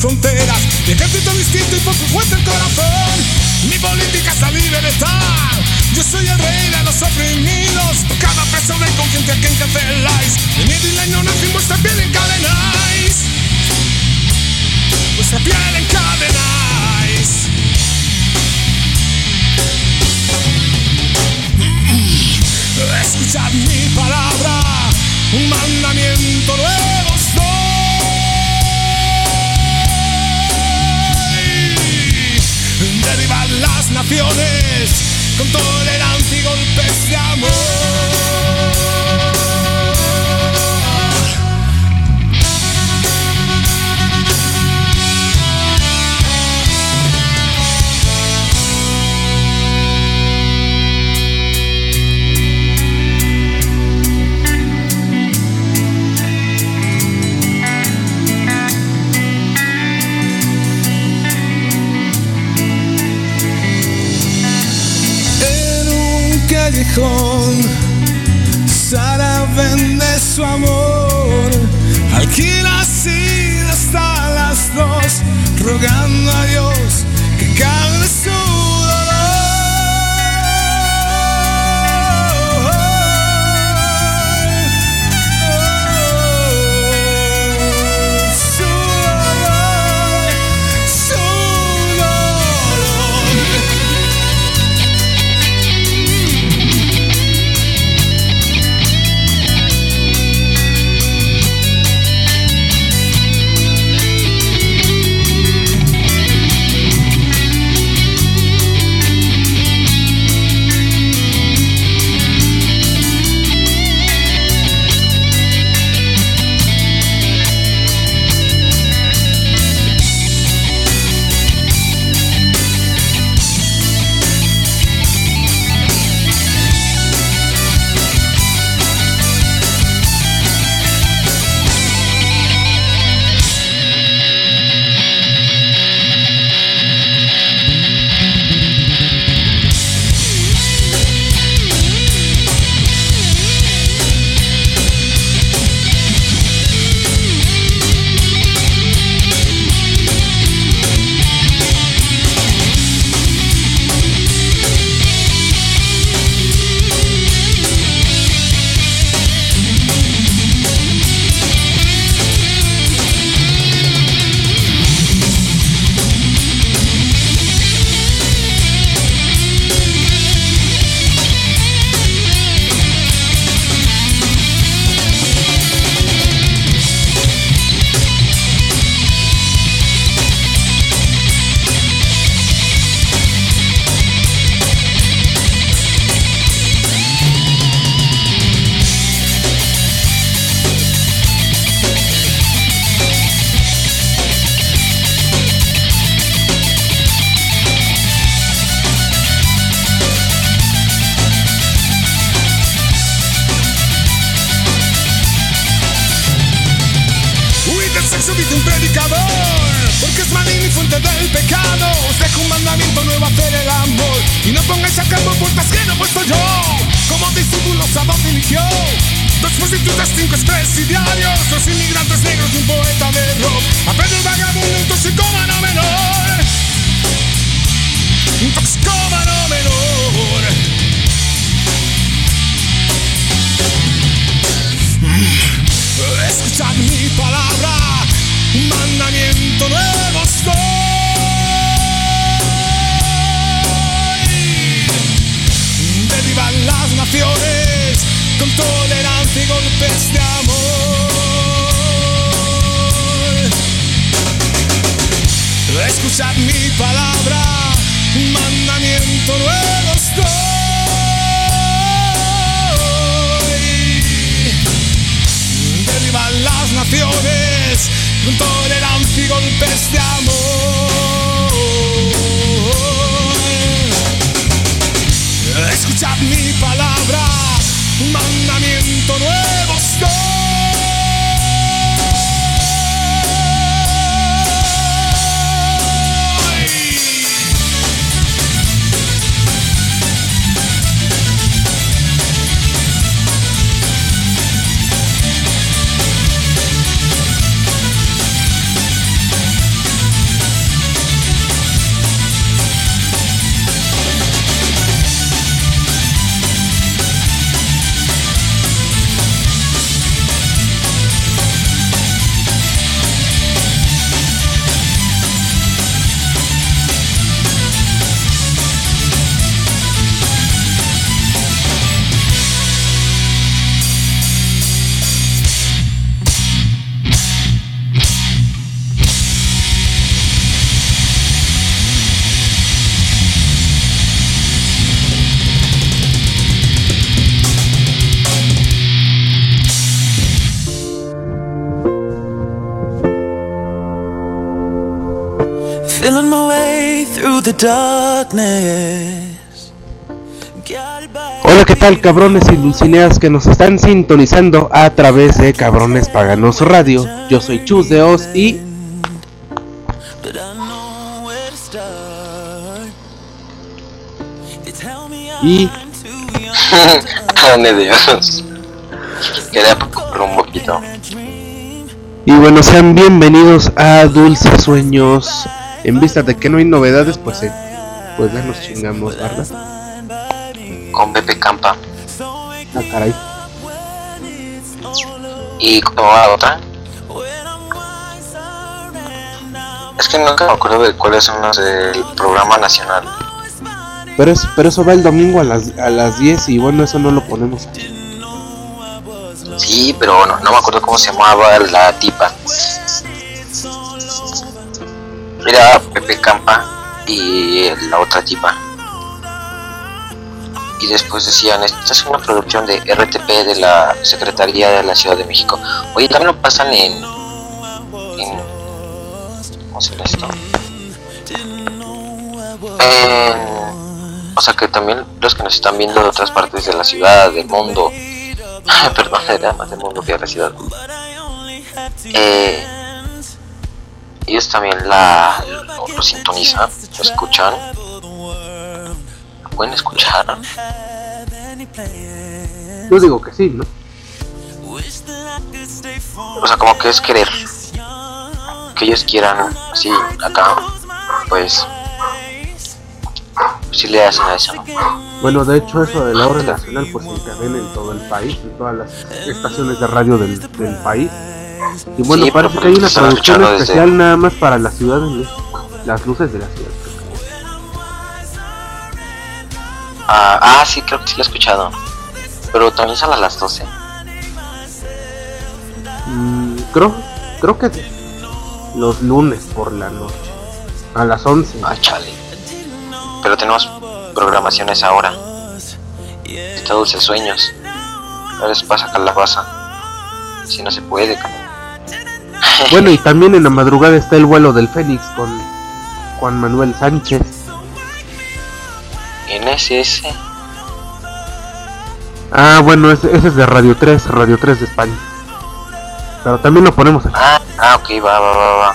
fronteras. Mi ejército distinto y poco fuerte el corazón. Mi política es la libertad. Yo soy el rey de los oprimidos. Cada persona inconsciente a quien canceláis. El miedo y la ignorancia en vuestra piel encadenáis. Vuestra piel encadenáis. Las naciones con tolerancia y golpes de amor. Sara vende su amor, alquila así hasta las dos, rogando a Dios que calme su Escuchad mi palabra, mandamiento nuevo estoy. Derriban las naciones con tolerancia y golpes de amor. Escuchad mi palabra, mandamiento nuevo estoy. Hola, ¿qué tal cabrones y dulcineas que nos están sintonizando a través de Cabrones Paganos Radio? Yo soy Chus de Oz y Y- Grande Dios. Quería por un poquito. y bueno, sean bienvenidos a Dulces Sueños. En vista de que no hay novedades, pues eh, pues ya nos chingamos, ¿verdad? Con Pepe Campa. Ah, caray. Y como va otra. Es que nunca me acuerdo de cuáles son los del programa nacional. Pero, es, pero eso va el domingo a las, a las 10 y bueno, eso no lo ponemos. Sí, pero no, no me acuerdo cómo se llamaba la tipa. Era Pepe Campa y la otra tipa. Y después decían, esta es una producción de RTP de la Secretaría de la Ciudad de México. Oye, también lo pasan en... en ¿Cómo se llama esto? O sea que también los que nos están viendo de otras partes de la ciudad, del mundo, perdón, era más del mundo de la ciudad, eh, ellos también la, lo, lo sintonizan, lo escuchan, lo pueden escuchar. Yo digo que sí, ¿no? O sea, como que es querer que ellos quieran, así, acá, pues, si le hacen a eso, ¿no? Bueno, de hecho eso de la hora nacional pues se encadena en todo el país, en todas las estaciones de radio del, del país. Y bueno, Sí, parece que hay una producción desde- especial nada más para la Ciudad de México. Las luces de la ciudad. Ah, ah, sí, creo que sí lo he escuchado. Pero también sale a las 12. Mm, creo, creo que los lunes por la noche. A las 11. Ah, chale. Pero tenemos programaciones ahora. Está Dulces Sueños. A veces pasa calabaza. Si no se puede. Bueno, y también en la madrugada está el vuelo del Fénix con Juan Manuel Sánchez. En SS. Ah, bueno, ese, ese es de Radio 3, Radio 3 de España. Pero también lo ponemos aquí. Ah, ah, ok, va, va, va, va.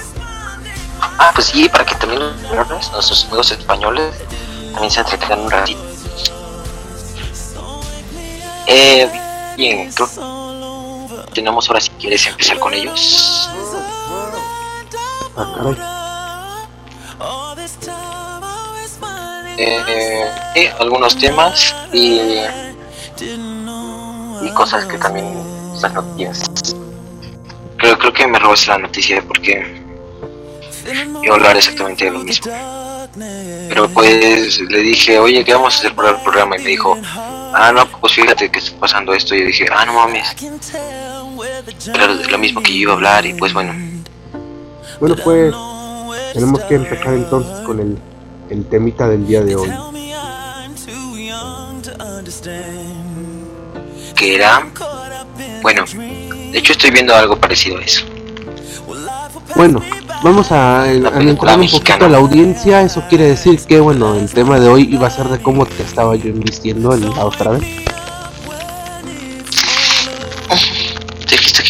Ah, pues sí, para que también nuestros amigos españoles también se entretengan un ratito. Eh, bien, creo, tenemos ahora si quieres empezar con ellos. Ah. Eh, algunos temas y, y cosas que también las noticias. Creo, creo que me robas la noticia porque iba a hablar exactamente de lo mismo. Pero pues le dije, oye, ¿qué vamos a hacer para el programa? Y me dijo, ah, no, pues fíjate que está pasando esto. Y yo dije, ah, no mames. Era lo mismo que yo iba a hablar y pues bueno. Bueno, pues tenemos que empezar entonces con el, el temita del día de hoy. Que era, bueno, de hecho estoy viendo algo parecido a eso. Bueno, vamos a, a entrar un poquito a la audiencia. Eso quiere decir que, bueno, el tema de hoy iba a ser de cómo te estaba yo invistiendo en la otra vez.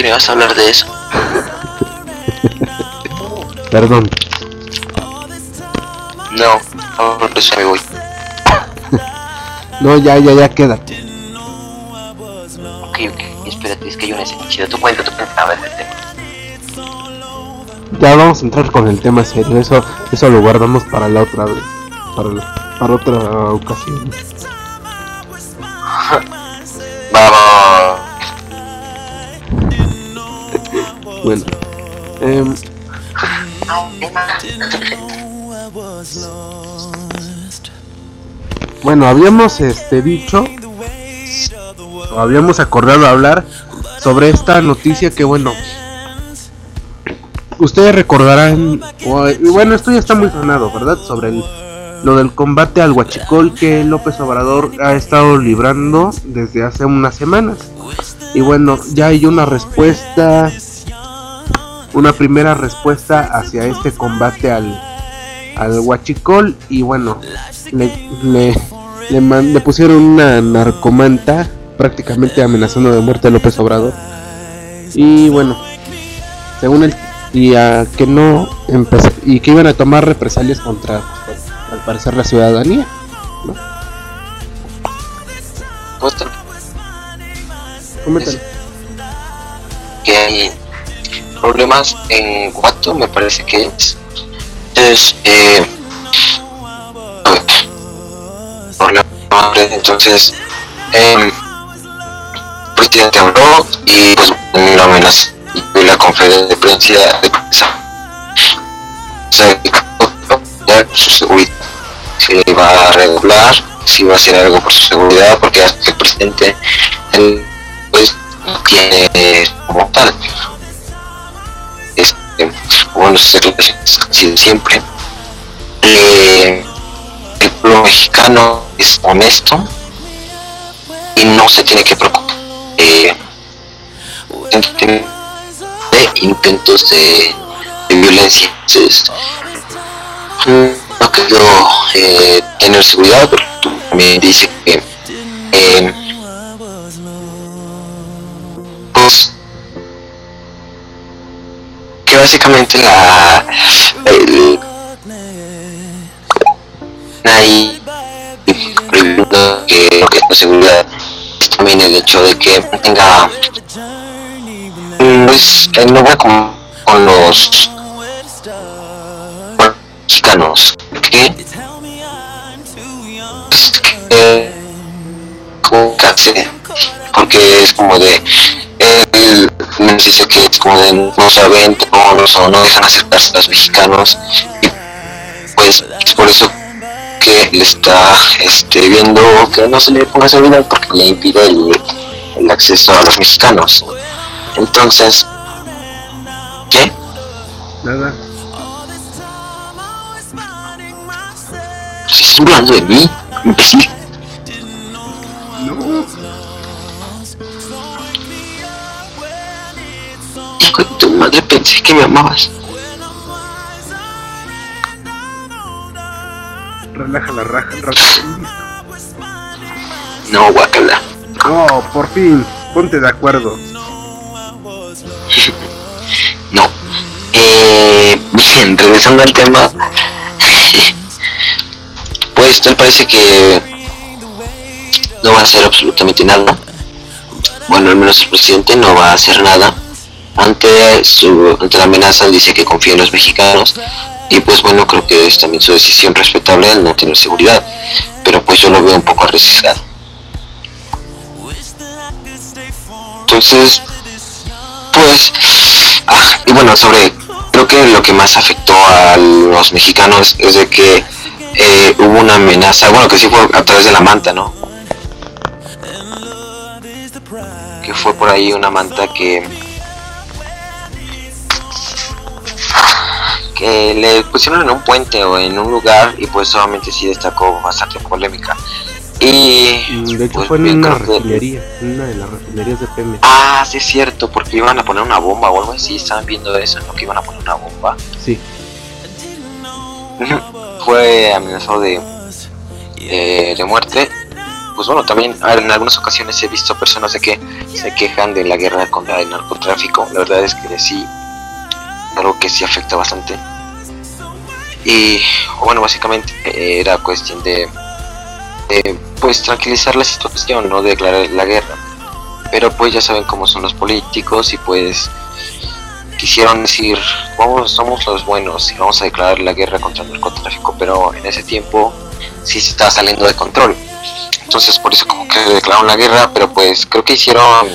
Me ibas a hablar de eso. Perdón. No, por eso me voy. No, ya, ya, ya, quédate. Ok, ok, espérate, es que yo necesito. Tú cuenta, tú cuenta, a ver el tema. Ya vamos a entrar con el tema serio. Eso, eso lo guardamos para la otra vez. Para, la- para otra ocasión. Vamos. Bueno. em, bueno, habíamos este dicho habíamos acordado hablar sobre esta noticia que bueno ustedes recordarán y bueno esto ya está muy sonado verdad sobre el- lo del combate al huachicol que López Obrador ha estado librando desde hace unas semanas y bueno ya hay una respuesta una primera respuesta hacia este combate al al huachicol y bueno le, le, le, man- le pusieron una narcomanta prácticamente amenazando de muerte a López Obrador y bueno según él y a que no empezó y que iban a tomar represalias contra pues, al parecer la ciudadanía Pues, Coméntalo. que hay problemas en Guato, me parece que es. Entonces, eh, entonces, el presidente habló y pues una amenaza y la conferencia de prensa de prensa se su seguridad si va a regular si va a hacer algo por su seguridad porque el presidente él, pues tiene como tal este, de siempre. Eh, el pueblo mexicano es honesto y no se tiene que preocupar. Eh, de intentos de, violencia entonces no creo eh, tener seguridad pero tú también dice que eh, básicamente la el, ahí prohibiendo que lo que es seguridad es también el hecho de que tenga pues no va con, con los mexicanos que pues, que que porque es como de él dice que es como de no saben no, no, no dejan acercarse a los mexicanos y pues es por eso que le está este, viendo que no se le ponga seguridad porque le impide el, el acceso a los mexicanos entonces ¿qué? Nada. ¿Se estás burlando de mí? imbécil No. Hijo de tu madre pensé que me amabas Relaja la raja, raja. no guacala No, por fin. Ponte de acuerdo. No. Eh, bien, regresando al tema. Pues tal parece que no va a hacer absolutamente nada. bueno, al menos el presidente no va a hacer nada ante, su, la amenaza, dice que confía en los mexicanos y pues bueno, creo que es también su decisión respetable el no tener seguridad, pero pues yo lo veo un poco arriesgado. Entonces, pues, ah, y bueno, sobre, creo que lo que más afectó a los mexicanos es de que eh, hubo una amenaza, bueno, que sí fue a través de la manta, ¿no? Que fue por ahí una manta que que le pusieron en un puente o en un lugar y pues solamente sí destacó bastante polémica. Y De hecho pues, fue en bien, una que- refinería, una de las refinerías de Pemex. Ah, sí es cierto, porque iban a poner una bomba o algo así, estaban viendo eso, ¿no? Que iban a poner una bomba. Sí, Fue amenazado de, de, de muerte. Pues bueno, también en algunas ocasiones he visto personas de que se quejan de la guerra contra el narcotráfico. La verdad es que sí, algo que sí afecta bastante. Y bueno, básicamente eh, era cuestión de, de, pues tranquilizar la situación, no declarar la guerra. Pero pues ya saben cómo son los políticos y pues quisieron decir, vamos, somos los buenos y vamos a declarar la guerra contra el narcotráfico, pero en ese tiempo sí se estaba saliendo de control. Entonces por eso como que declararon la guerra, pero pues creo que hicieron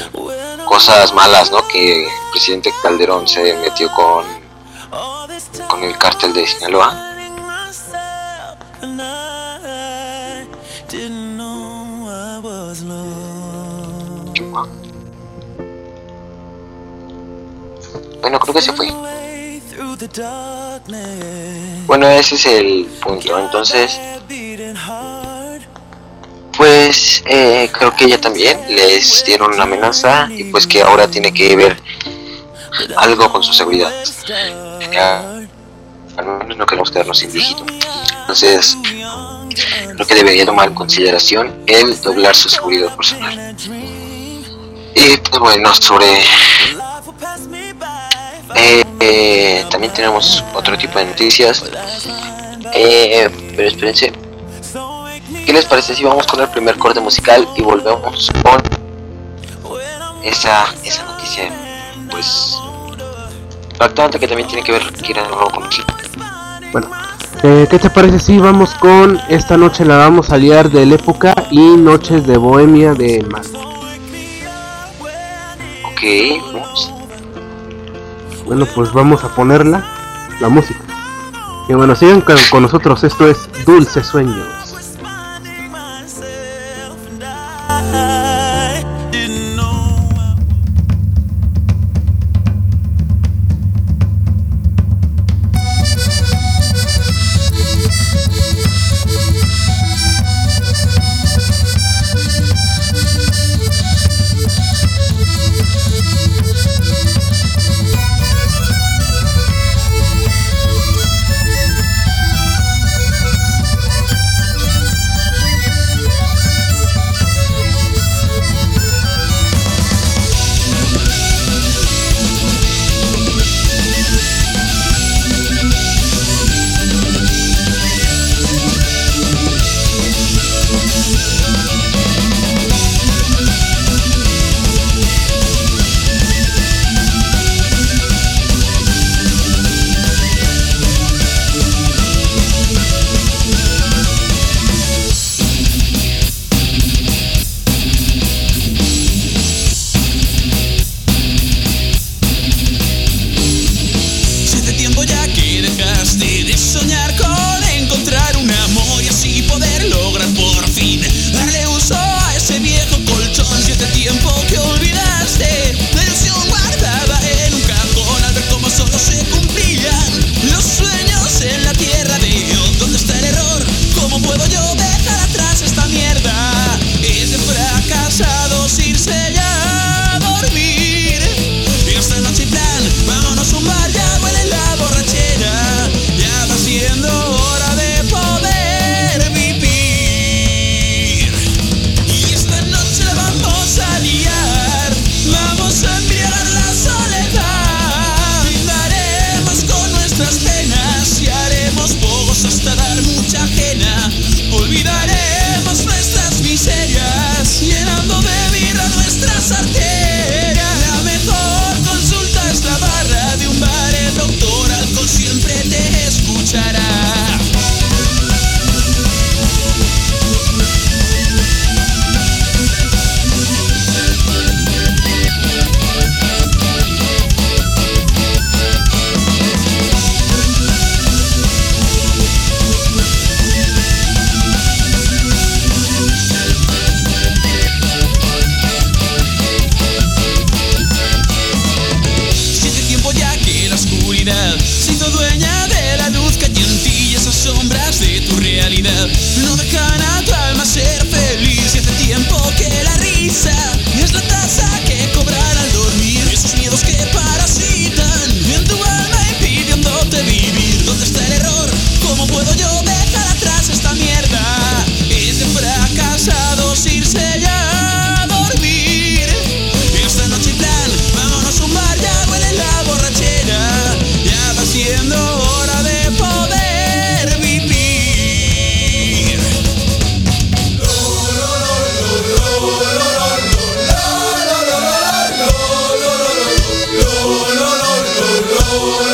cosas malas, ¿no? Que el presidente Calderón se metió con, con el cártel de Sinaloa. Bueno, creo que se fue. Bueno, ese es el punto. Entonces, pues eh, creo que ella también les dieron una amenaza y pues que ahora tiene que ver algo con su seguridad. Ya, al menos no queremos quedarnos sin dígito. Entonces, creo que debería tomar en consideración el doblar su seguridad personal. Y pues bueno, sobre... eh, eh, también tenemos otro tipo de noticias. Eh, pero espérense. ¿Qué les parece si vamos con el primer corte musical y volvemos con esa, esa noticia? Pues... Actualmente que también tiene que ver con bueno. Eh, ¿Qué te parece si vamos con esta noche la vamos a liar del época y Noches de Bohemia de Mar? Ok, vamos. Bueno, pues vamos a ponerla, la música. Y bueno, sigan con, nosotros, esto es Dulces Sueños. Hallelujah.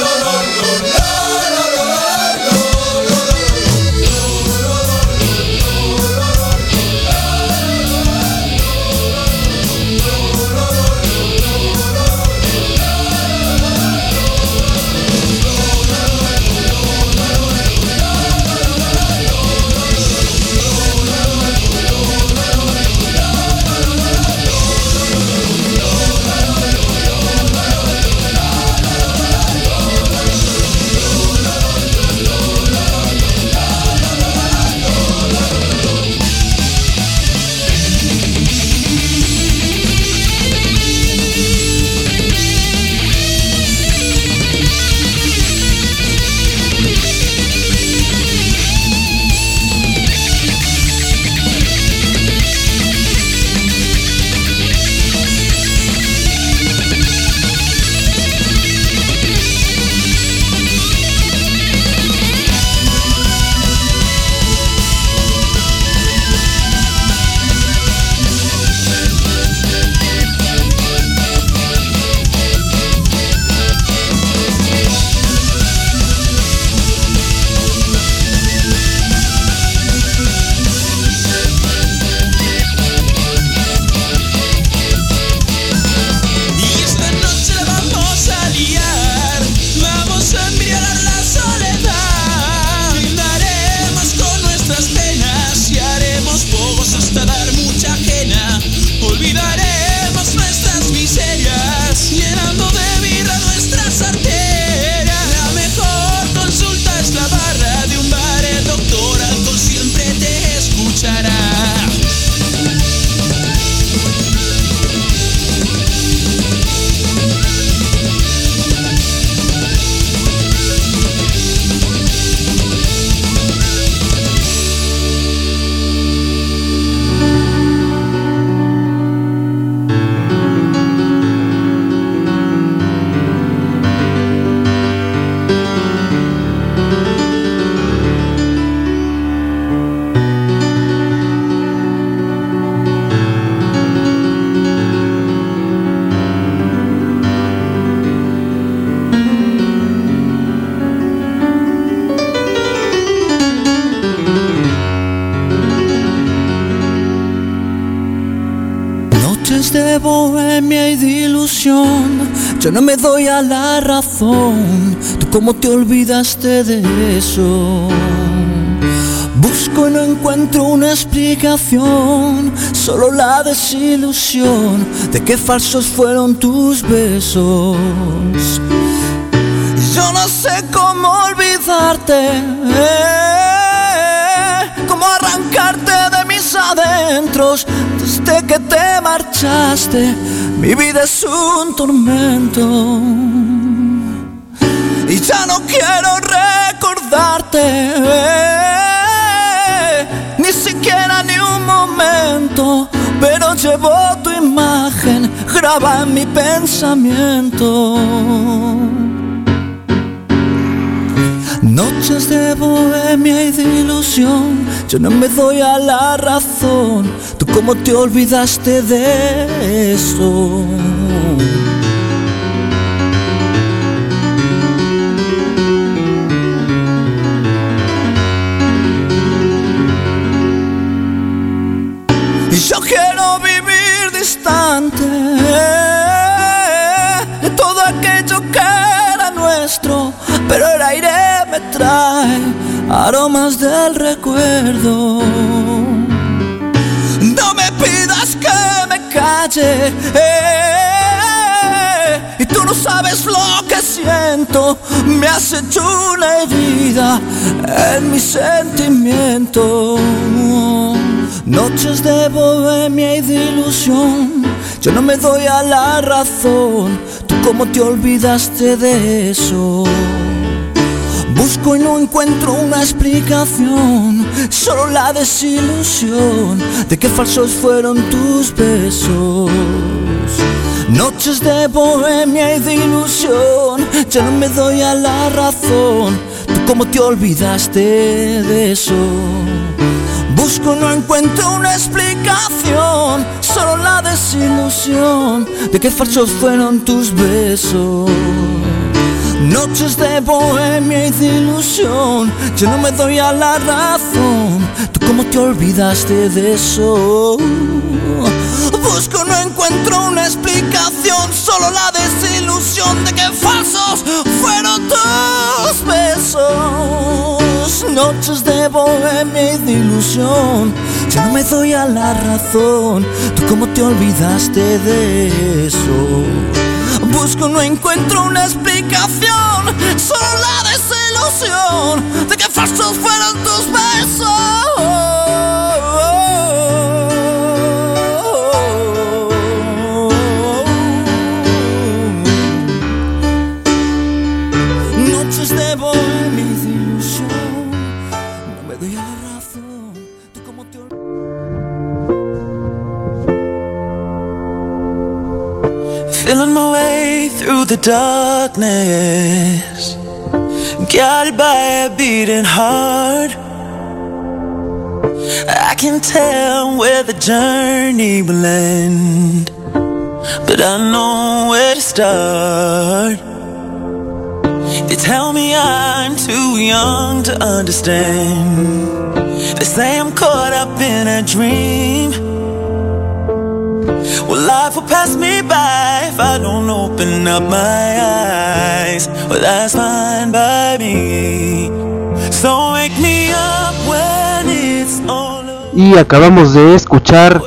No me doy a la razón. ¿Tú cómo te olvidaste de eso? Busco y no encuentro una explicación, solo la desilusión de que falsos fueron tus besos. Yo no sé cómo olvidarte, cómo arrancarte de mis adentros desde que te marchaste. Mi vida es un tormento y ya no quiero recordarte, ni siquiera ni un momento, pero llevo tu imagen graba en mi pensamiento. Noches de bohemia y de ilusión, yo no me doy a la razón. ¿Tú cómo te olvidaste de eso? Y yo quiero vivir distante de todo aquello que era nuestro, pero el aire me trae aromas del recuerdo. Eh, y tú no sabes lo que siento. Me has hecho una herida en mi sentimiento. Noches de bohemia y de ilusión, yo no me doy a la razón. ¿Tú cómo te olvidaste de eso? Busco y no encuentro una explicación, solo la desilusión de que falsos fueron tus besos. Noches de bohemia y de ilusión, ya no me doy a la razón. ¿Tú cómo te olvidaste de eso? Busco, no encuentro una explicación, solo la desilusión de que falsos fueron tus besos. Noches de bohemia y de ilusión, yo no me doy a la razón. ¿Tú cómo te olvidaste de eso? Busco, no encuentro una explicación, solo la desilusión de que falsos fueron tus besos. Noches de bohemia y de ilusión, yo no me doy a la razón. ¿Tú cómo te olvidaste de eso? Busco, no encuentro una explicación, solo la desilusión de que falsos fueron tus besos. Noches de bohemia y de ilusión, no me doy a la razón. ¿Tú cómo te? Feeling my way through the darkness, guided by a beating heart. I can tell where the journey will end, but I know where to start. They tell me I'm too young to understand. They say I'm caught up in a dream. Well, life will pass me by if I don't open up my eyes. Y acabamos de escuchar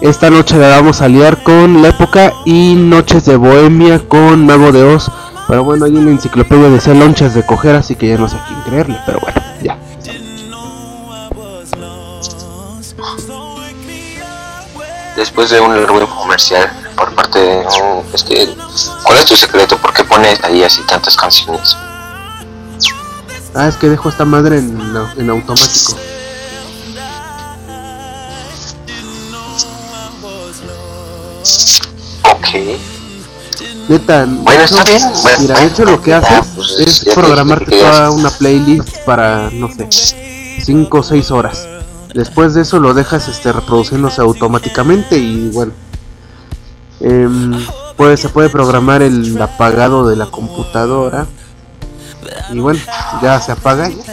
esta noche la vamos a liar con la época y Noches de Bohemia con Mago de Oz. Pero bueno, hay una enciclopedia de ser lonchas de coger, así que ya no sé quién creerle, pero bueno, Después de un largo comercial por parte de... que, ¿Cuál es tu secreto? ¿Por qué pones ahí así tantas canciones? Ah, es que dejo esta madre en, en automático. Ok. Neta, Bueno, está bien. Bueno, mira, de hecho lo que ya, haces pues, es programarte toda una playlist para, no sé, 5 o 6 horas. Después de eso lo dejas este, reproduciéndose automáticamente y bueno. em, pues se puede programar el apagado de la computadora. Y bueno, ya se apaga ya,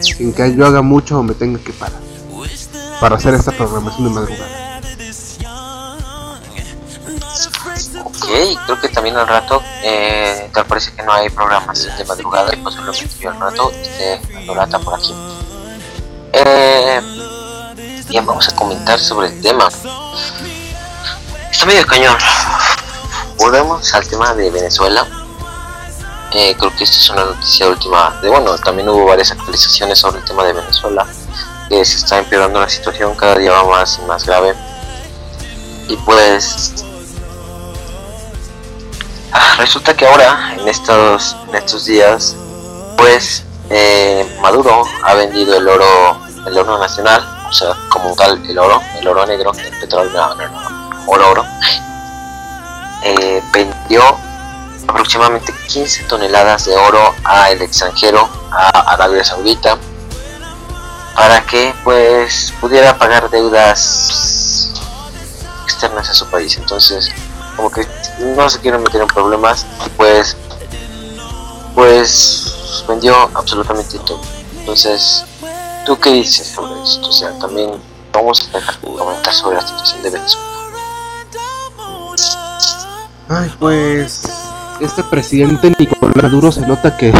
sin que yo haga mucho o me tenga que parar. Para hacer esta programación de madrugada. Ok, creo que también al rato, eh, tal parece que no hay programas de madrugada y posiblemente yo al rato esté dando lata por aquí. Eh, bien, vamos a comentar sobre el tema. Está medio cañón. Volvemos al tema de Venezuela. Eh, creo que esta es una noticia última. De bueno, también hubo varias actualizaciones sobre el tema de Venezuela. Que se está empeorando la situación, cada día va más y más grave. Y pues Ah, resulta que ahora, en estos, en estos días, pues eh, Maduro ha vendido el oro, el oro nacional, o sea, como tal el oro, el oro negro, el petróleo, no, no, no, oro, oro, eh, vendió aproximadamente 15 toneladas de oro al extranjero, a Arabia Saudita, para que pues pudiera pagar deudas externas a su país. Entonces, como que no se quieren meter en problemas pues pues vendió absolutamente todo entonces tú qué dices sobre esto o sea también vamos a comentar sobre la situación de Venezuela. Ay pues este presidente Nicolás Maduro se nota que,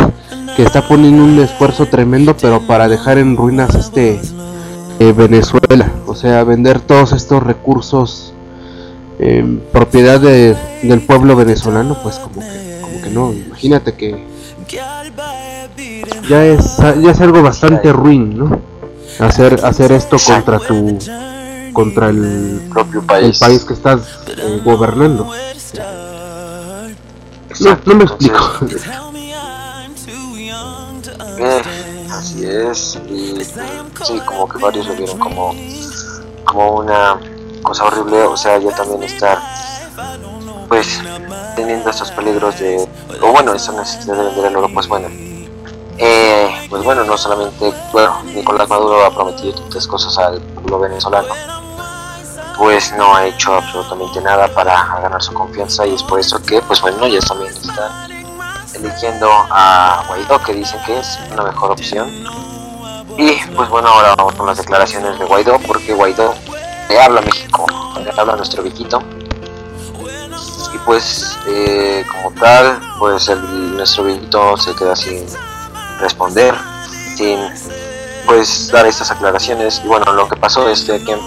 que está poniendo un esfuerzo tremendo pero para dejar en ruinas este eh, Venezuela. O sea vender todos estos recursos eh, propiedad de, del pueblo venezolano, pues como que, como que no, imagínate que ya es, ya es algo bastante ruin, ¿no? Hacer, hacer esto contra tu contra el propio país, el país que estás eh, gobernando. No, no me explico. Eh, así es, y sí, como que varios lo vieron como, como una cosa horrible, o sea, ya también estar pues teniendo estos peligros de, o bueno, esa necesidad de vender el oro, pues bueno, eh, pues bueno, no solamente, bueno, Nicolás Maduro ha prometido tantas cosas al pueblo venezolano, pues no ha hecho absolutamente nada para ganar su confianza y es por eso que, pues bueno, ya también está eligiendo a Guaidó, que dicen que es una mejor opción. Y pues bueno, ahora vamos con las declaraciones de Guaidó, porque Guaidó le habla a México, le habla a nuestro Viquito. Y pues, eh, como tal, pues el, nuestro Viquito se queda sin responder, sin pues dar estas aclaraciones. Y bueno, lo que pasó es que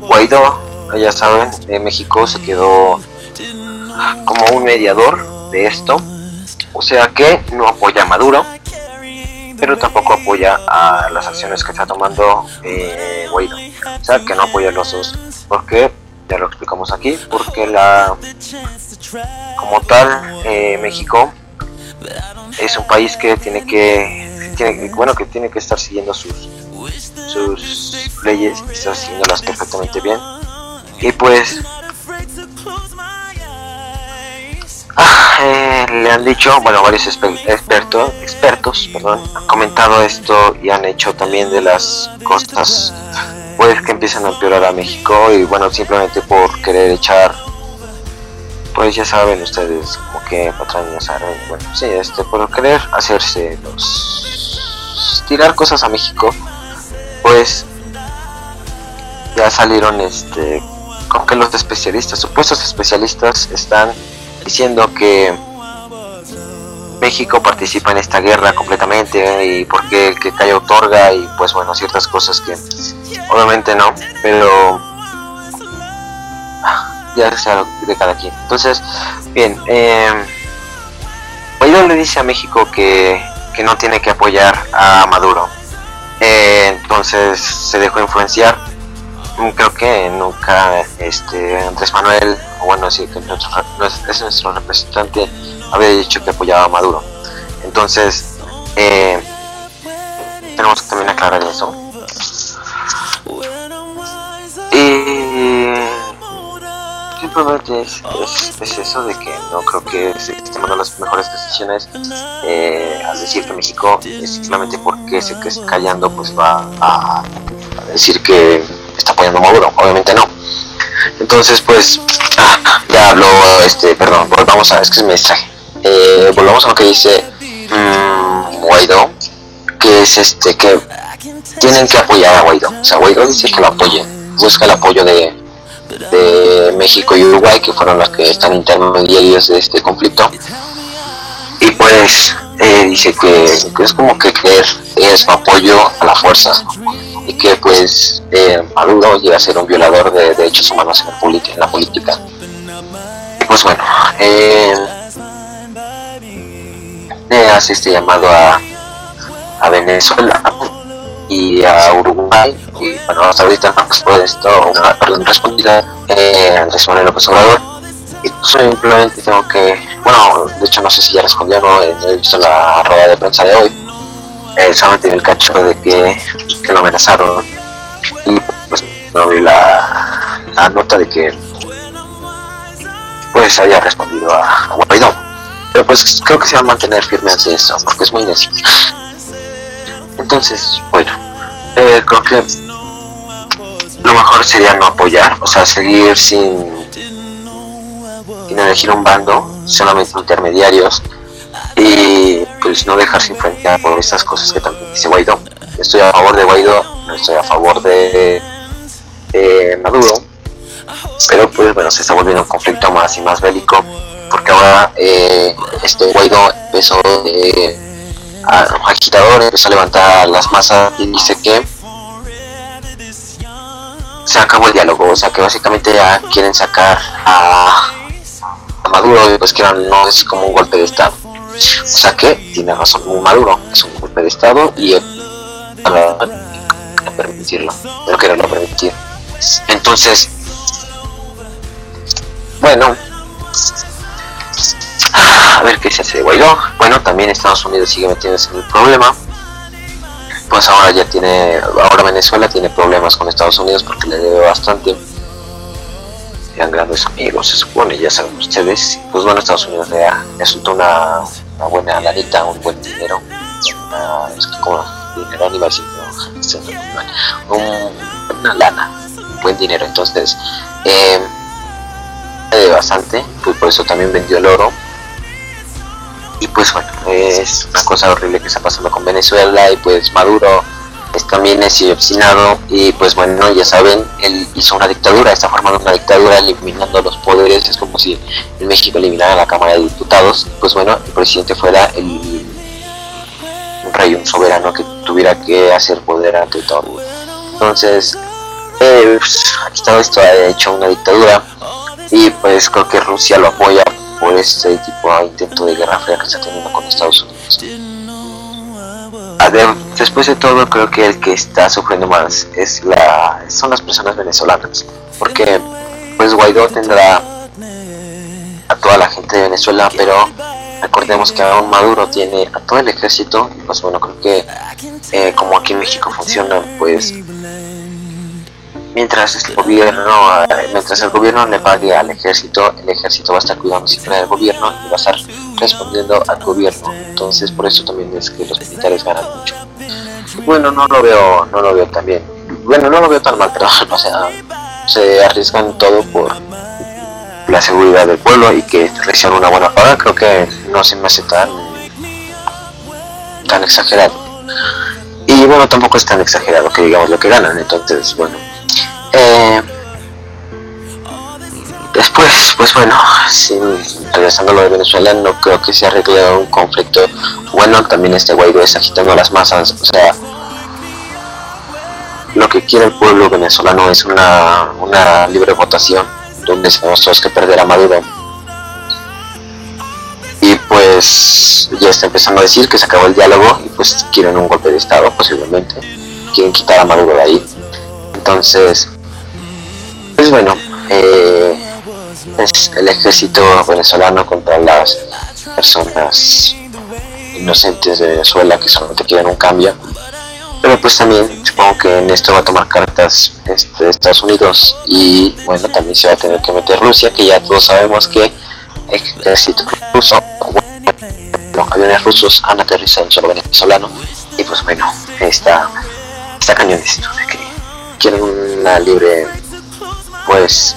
Guaidó, ya saben, en México se quedó como un mediador de esto. O sea que no apoya a Maduro, pero tampoco apoya a las acciones que está tomando eh, Guaidó. O sea, que no apoya a los dos. porque Ya lo explicamos aquí. Porque la, como tal, eh, México es un país que tiene que, tiene, bueno, que tiene que estar siguiendo sus, sus leyes, está siguiéndolas perfectamente bien. Y pues Ah, eh, le han dicho, bueno, varios expertos, expertos, perdón, han comentado esto y han hecho también de las costas, pues que empiezan a empeorar a México y bueno, simplemente por querer echar, pues ya saben ustedes, como que patrañas, bueno, sí, este, por querer hacerse los, tirar cosas a México, pues ya salieron, este, como que los especialistas, supuestos especialistas están diciendo que México participa en esta guerra completamente y porque el que cae otorga y pues bueno, ciertas cosas que obviamente no, pero ya sea de cada quien. Entonces, bien, eh, le dice a México que, que, no tiene que apoyar a Maduro. Eh, entonces se dejó influenciar. Creo que nunca este Andrés Manuel bueno, sí, que nuestro, es nuestro representante había dicho que apoyaba a Maduro. Entonces, eh, tenemos que también aclarar eso. Y simplemente es, es, eso de que no creo que se esté tomando las mejores decisiones eh, al decir que México simplemente porque se que callando pues va a, a decir que está apoyando a Maduro. Obviamente no. Entonces pues Ah, ya habló, este, perdón, volvamos a, es que se me distraje. Eh, volvamos a lo que dice mmm, Guaidó, que es este, que tienen que apoyar a Guaidó. O sea, Guaidó dice que lo apoyen, busca el apoyo de, de México y Uruguay, que fueron los que están intermediarios de este conflicto. Y pues eh, dice que, es como que creer es apoyo a la fuerza y que pues eh, Maduro llega a ser un violador de derechos humanos en la, en la política. Y pues bueno, eh, hace este llamado a, a Venezuela y a Uruguay. Y bueno hasta ahorita no esto una perdón, respondida eh, Andrés Manuel López Obrador. Y pues, simplemente tengo que bueno de hecho no sé si ya respondió no, eh, he visto la rueda de prensa de hoy eh, solamente el cacho de que, lo amenazaron y pues no vi la, nota de que pues había respondido a, a Guaidó. Pero pues creo que se va a mantener firme ante eso porque es muy necio. Entonces, bueno, eh, creo que lo mejor sería no apoyar, o sea, seguir sin, sin elegir un bando, solamente intermediarios, y pues no dejarse influenciar por estas cosas que también dice Guaidó. Estoy a favor de Guaidó, no estoy a favor de, Maduro, pero pues bueno, se está volviendo un conflicto más y más bélico, porque ahora eh, este Guaidó empezó de agitador empezó a levantar las masas y dice que se acabó el diálogo, o sea que básicamente ya quieren sacar a, Maduro y pues que no es como un golpe de estado. O sea que tiene razón un Maduro, es un golpe de estado y para permitirlo, pero quiero no permitir. Entonces, bueno, a ver qué se hace de Guaidó. Bueno, también Estados Unidos sigue metiéndose en el problema. Pues ahora ya tiene, ahora Venezuela tiene problemas con Estados Unidos porque le debe bastante. Eran grandes amigos, se supone, ya saben ustedes. Pues bueno, Estados Unidos le, resultó una, una buena lanita, un buen dinero. Una, como dinero a un, una lana, un buen dinero. Entonces, eh, bastante, pues por eso también vendió el oro y pues bueno, es una cosa horrible que está pasando con Venezuela y pues Maduro es también es obstinado y pues bueno, ya saben, él hizo una dictadura, está formando una dictadura eliminando los poderes, es como si en México eliminara la Cámara de Diputados, pues bueno, el presidente fuera el un rey, un soberano que tuviera que hacer poder ante todo. Entonces, eh, pues, todo esto ha hecho una dictadura y pues creo que Rusia lo apoya por este tipo de intento de guerra fría que está teniendo con Estados Unidos. Después de todo, creo que el que está sufriendo más es la, son las personas venezolanas, porque pues Guaidó tendrá a toda la gente de Venezuela, pero recordemos que aún Maduro tiene a todo el ejército, pues bueno, creo que eh, como aquí en México funciona, pues mientras el gobierno mientras el gobierno le pague al ejército el ejército va a estar cuidando siempre del gobierno y va a estar respondiendo al gobierno. Entonces por eso también es que los militares ganan mucho. Bueno no lo veo no lo veo tan bien. Bueno no lo veo tan mal pero o sea se arriesgan todo por la seguridad del pueblo y que reciban una buena paga. Creo que no se me hace tan tan exagerado. Y bueno tampoco es tan exagerado que digamos lo que ganan. Entonces bueno eh, después, pues bueno, sin, regresando a lo de Venezuela, no creo que se arregle un conflicto. Bueno, también este Guaidó es agitando las masas, o sea, lo que quiere el pueblo venezolano es una, una libre votación, donde sabemos todos que perder a Maduro. Y pues ya está empezando a decir que se acabó el diálogo y pues quieren un golpe de Estado posiblemente. Quieren quitar a Maduro de ahí. Entonces, pues bueno, eh, es el ejército venezolano contra las personas inocentes de Venezuela que solamente quieren un cambio. Pero pues también supongo que en esto va a tomar cartas este, Estados Unidos y bueno, también se va a tener que meter Rusia, que ya todos sabemos que el ejército ruso, los aviones rusos han aterrizado en suelo venezolano y pues bueno, está, está cañón esto de que quieren una libre pues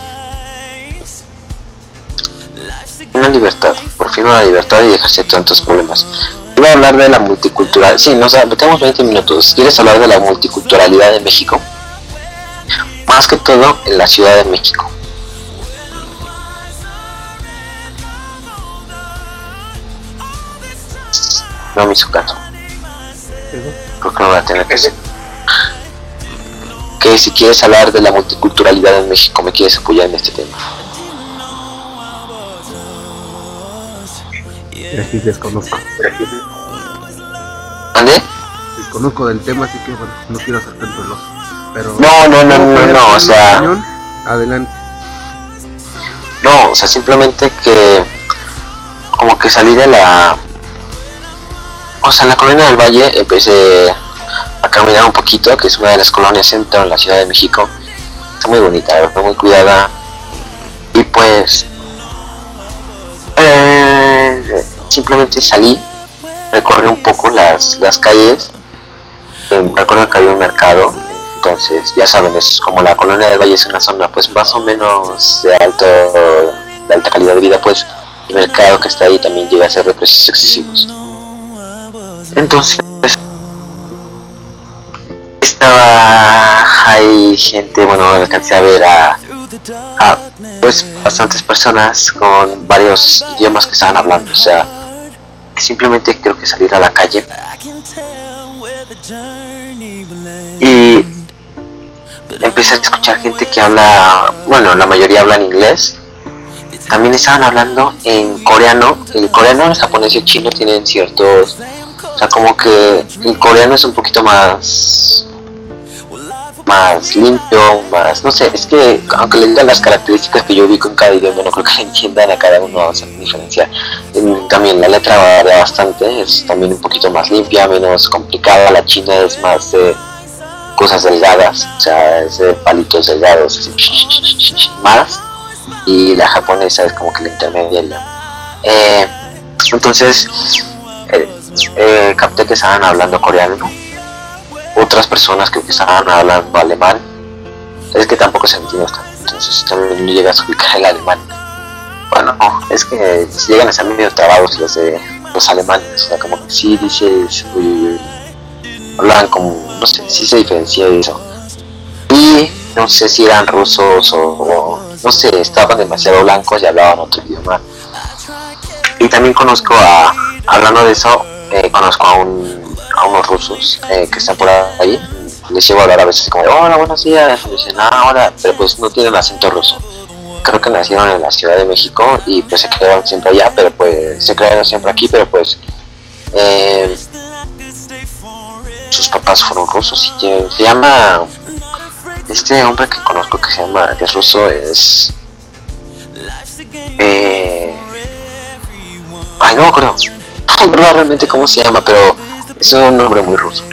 una libertad, por fin una libertad y dejarse tantos problemas. Iba a hablar de la multiculturalidad, sí, nos tenemos 20 minutos. ¿Quieres hablar de la multiculturalidad de México? Más que todo en la Ciudad de México. No, mi sucato. Creo que no voy a tener que hacer. Que si quieres hablar de la multiculturalidad en México, me quieres apoyar en este tema. Aquí desconozco. ¿Vale? Desconozco del tema, así que bueno, no quiero hacer tanto el oso. Pero. No, no, no, no, no, o sea, Adelante. no, o sea, simplemente que como que salí de la, o sea, en la colonia del Valle empecé a caminar un poquito, que es una de las colonias centro en la Ciudad de México. Está muy bonita, está muy cuidada. Y pues, simplemente salí, recorrí un poco las, las calles. Eh, recuerdo que había un mercado, entonces ya saben, es como la colonia del Valle es una zona pues más o menos de alto, de alta calidad de vida, pues el mercado que está ahí también llega a ser de precios excesivos. Entonces, estaba hay gente, bueno, alcancé a ver a, a, pues bastantes personas con varios idiomas que estaban hablando, o sea, simplemente creo que salir a la calle y empecé a escuchar gente que habla, bueno, la mayoría hablan inglés. También estaban hablando en coreano. El coreano, el japonés y el chino tienen ciertos, o sea, como que el coreano es un poquito más más limpio, más, no sé, es que aunque le digan las características que yo ubico en cada idioma, no creo que entiendan a cada uno, o sea, diferencia. En- También la letra varía bastante, es también un poquito más limpia, menos complicada, la china es más de cosas delgadas, o sea, es de palitos delgados, así, más, y la japonesa es como que la intermedia. Eh, entonces, eh, eh, capté que estaban hablando coreano, otras personas que estaban hablando alemán, es que tampoco se entiende entonces también no llegas a ubicar el alemán. Bueno, no, es que llegan a ser medio trabados los de los alemanes, o sea, como que sí dices, hablaban como, no sé, sí se diferencia eso. Y no sé si eran rusos o, o, no sé, estaban demasiado blancos y hablaban otro idioma. Y también conozco a, hablando de eso, eh, conozco a, un, a unos rusos eh, que están por ahí. Les llevo a hablar a veces como, hola, buenos días. Me dicen, ah, hola, pero pues no tienen acento ruso. Creo que nacieron en la Ciudad de México y pues se quedaron siempre allá, pero pues se quedaron siempre aquí, pero pues eh, sus papás fueron rusos y tienen- se llama este hombre que conozco que se llama que es ruso es eh, ay no me acuerdo realmente cómo se llama pero es un nombre muy ruso.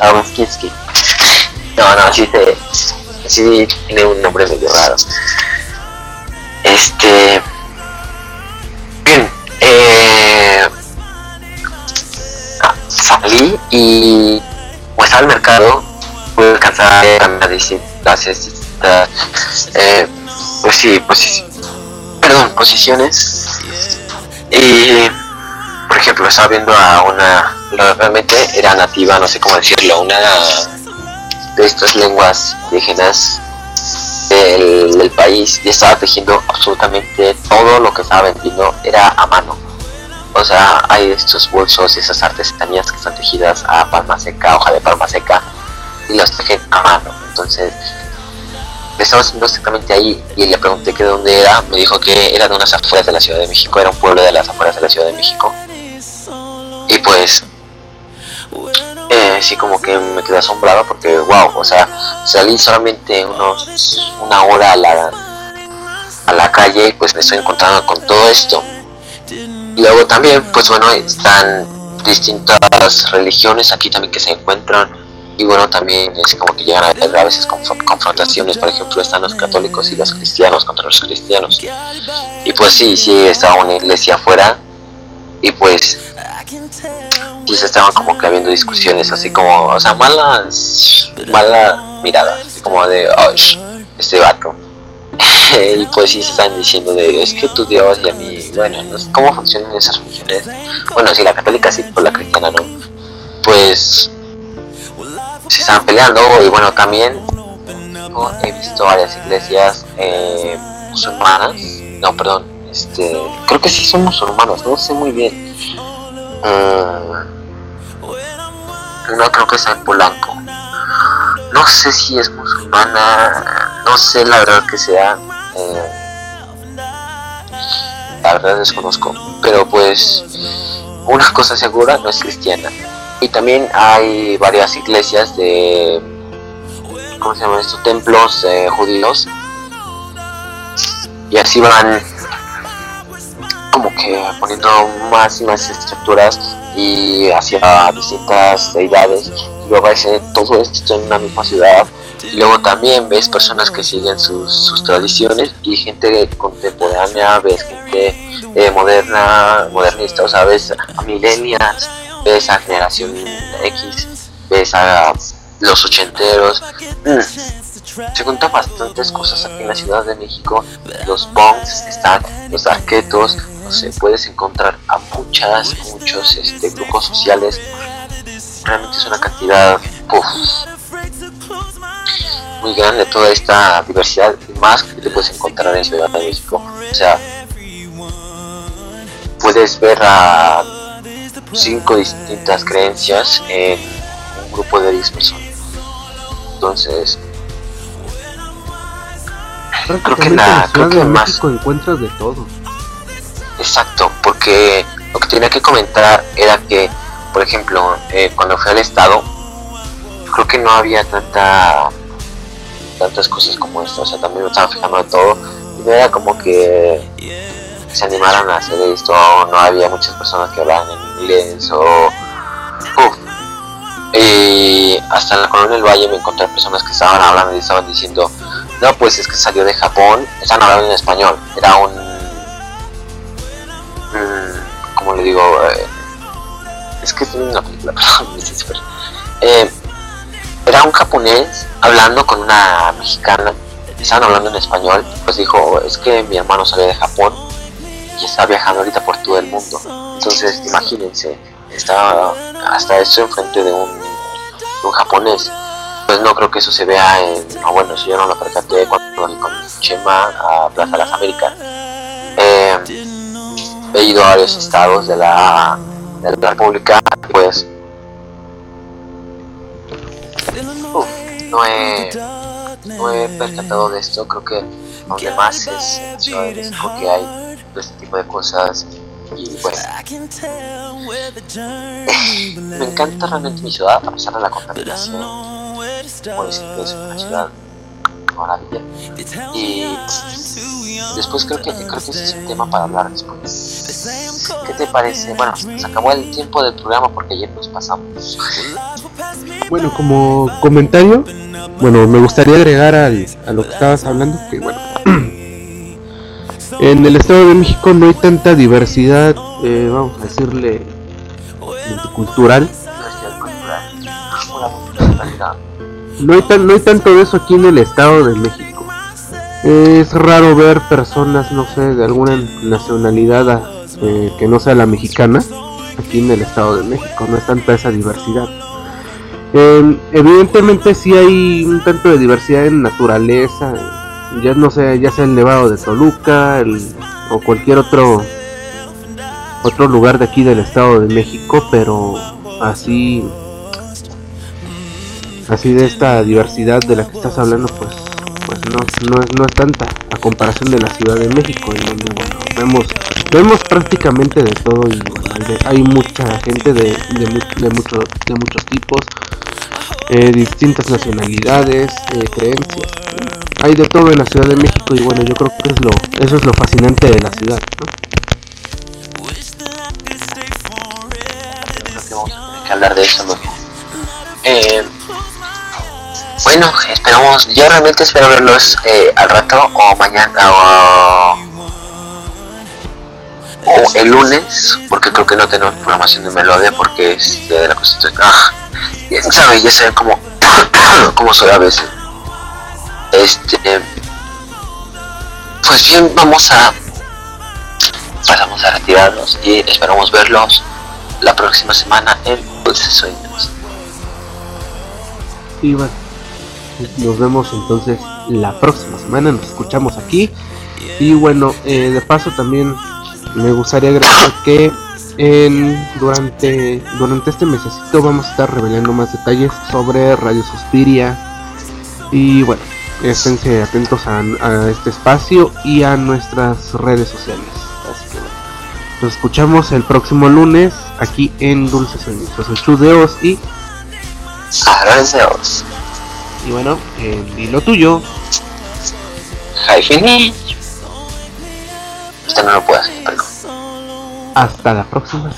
Aronskinsky no no sí se sí tiene un nombre medio raro. Este bien eh, salí y pues al mercado pude alcanzar a distintas, distintas eh, pues sí, posi- perdón, posiciones. Y por ejemplo estaba viendo a una realmente era nativa, no sé cómo decirlo, una de estas lenguas indígenas del, país y estaba tejiendo absolutamente todo lo que estaba vendiendo era a mano o sea, hay estos bolsos y esas artesanías que están tejidas a palma seca, hoja de palma seca, y los tejen a mano. Entonces, haciendo exactamente ahí y le pregunté que de dónde era. Me dijo que era de unas afueras de la Ciudad de México, era un pueblo de las afueras de la Ciudad de México. Y pues, eh, sí, como que me quedé asombrado porque, wow, o sea, salí solamente unos, una hora a la, a la calle y pues me estoy encontrando con todo esto. Y luego también, pues bueno, están distintas religiones aquí también que se encuentran. Y bueno, también es como que llegan a haber a veces confr- confrontaciones. Por ejemplo, están los católicos y los cristianos contra los cristianos. Y pues sí, sí, estaba una iglesia afuera. Y pues sí se estaban como que habiendo discusiones así como, o sea, malas, miradas. Así como de, oh, este vato. y pues sí se están diciendo de es que tu Dios y a mí, bueno, no sé cómo funcionan esas religiones. Bueno, si la católica sí, por la cristiana no. Pues se estaban peleando y bueno, también he visto varias iglesias eh, musulmanas. No, perdón, este, creo que sí son musulmanos, no sé muy bien. Mm, no creo que sea en Polanco. No sé si es musulmana, no sé la verdad que sea. Eh, la verdad desconozco. Pero pues una cosa segura no es cristiana. Y también hay varias iglesias de, ¿cómo se llama esto? Templos eh, judíos. Y así van como que poniendo más y más estructuras y hacia distintas deidades. Y luego ves todo esto en una misma ciudad. Y luego también ves personas que siguen sus, tradiciones y gente contemporánea, ves gente eh, moderna, modernista, o sea, ves a millennials, ves a generación X, ves a los ochenteros. Mm. Se juntan bastantes cosas aquí en la Ciudad de México. Los punks están, los arquetos, no sé, puedes encontrar a muchas, muchos este, grupos sociales. Realmente es una cantidad muy grande toda esta diversidad y más que te puedes encontrar en Ciudad de México. O sea, puedes ver a cinco distintas creencias en un grupo de 10 personas. Entonces, creo que la, creo que más México encuentras de todo. Exacto, porque lo que tenía que comentar era que, por ejemplo, eh, cuando fui al estado, creo que no había tanta tantas cosas como esto, o sea, también me estaba fijando todo, y no era como que se animaran a hacer esto, no había muchas personas que hablaban en inglés, o... Y hasta en la colonia del Valle me encontré personas que estaban hablando y estaban diciendo, no, pues es que salió de Japón, estaban hablando en español, era un... como le digo? Eh, es que tiene una película, eh, era un japonés hablando con una mexicana, estaban hablando en español, pues dijo, es que mi hermano salió de Japón y está viajando ahorita por todo el mundo. Entonces, imagínense, está hasta esto enfrente de un, un japonés. Pues no creo que eso se vea en. No, bueno, eso yo no lo percaté cuando con Chema a Plaza de las Américas. Eh, he ido a varios estados de la, de la República, pues. Uf, no he, no he percatado de esto. Creo que donde más es en Ciudad de México que hay este tipo de cosas y bueno me encanta realmente mi ciudad a pesar de la contaminación pues es una ciudad maravilla y después creo que creo que ese es un tema para hablar después ¿qué te parece? bueno se acabó el tiempo del programa porque ayer nos pasamos bueno como comentario bueno me gustaría agregar al, a lo que estabas hablando que bueno En el Estado de México no hay tanta diversidad, eh, vamos a decirle, cultural. No hay, tan, no hay tanto de eso aquí en el Estado de México. Es raro ver personas, no sé, de alguna nacionalidad eh, que no sea la mexicana aquí en el Estado de México. No es tanta esa diversidad. Eh, evidentemente sí hay un tanto de diversidad en naturaleza, ya no sé, ya sea el Nevado de Toluca o cualquier otro otro lugar de aquí del Estado de México, pero así así de esta diversidad de la que estás hablando, pues pues no, no, no es tanta a comparación de la Ciudad de México, en donde vemos vemos prácticamente de todo y hay mucha gente de, de, de, de muchos tipos, eh, distintas nacionalidades, eh, creencias hay de todo en la Ciudad de México y bueno, yo creo que es lo, eso es lo fascinante de la ciudad, ¿no? que hablar de eso, Eh, bueno, esperamos, yo realmente espero verlos eh, al rato o mañana o, el lunes, porque creo que no tenemos programación de Melodia porque es de la Constitución. Ah, ya saben, ya saben cómo, cómo soy a veces. Este, pues bien, vamos a pasamos a retirarnos y esperamos verlos la próxima semana en Dulces Sueños. Y bueno, nos vemos entonces la próxima semana, nos escuchamos aquí. Y bueno, eh, de paso también me gustaría agradecer que en, durante, durante este mesecito vamos a estar revelando más detalles sobre Radio Suspiria. Y bueno, esténse atentos a, este espacio y a nuestras redes sociales. Así que bueno, nos escuchamos el próximo lunes aquí en Dulces Sueños. Yo soy Chudeos y... Y bueno, eh, lo tuyo. Usted no lo puede hacer, Hasta la próxima.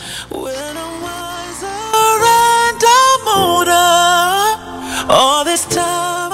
all this time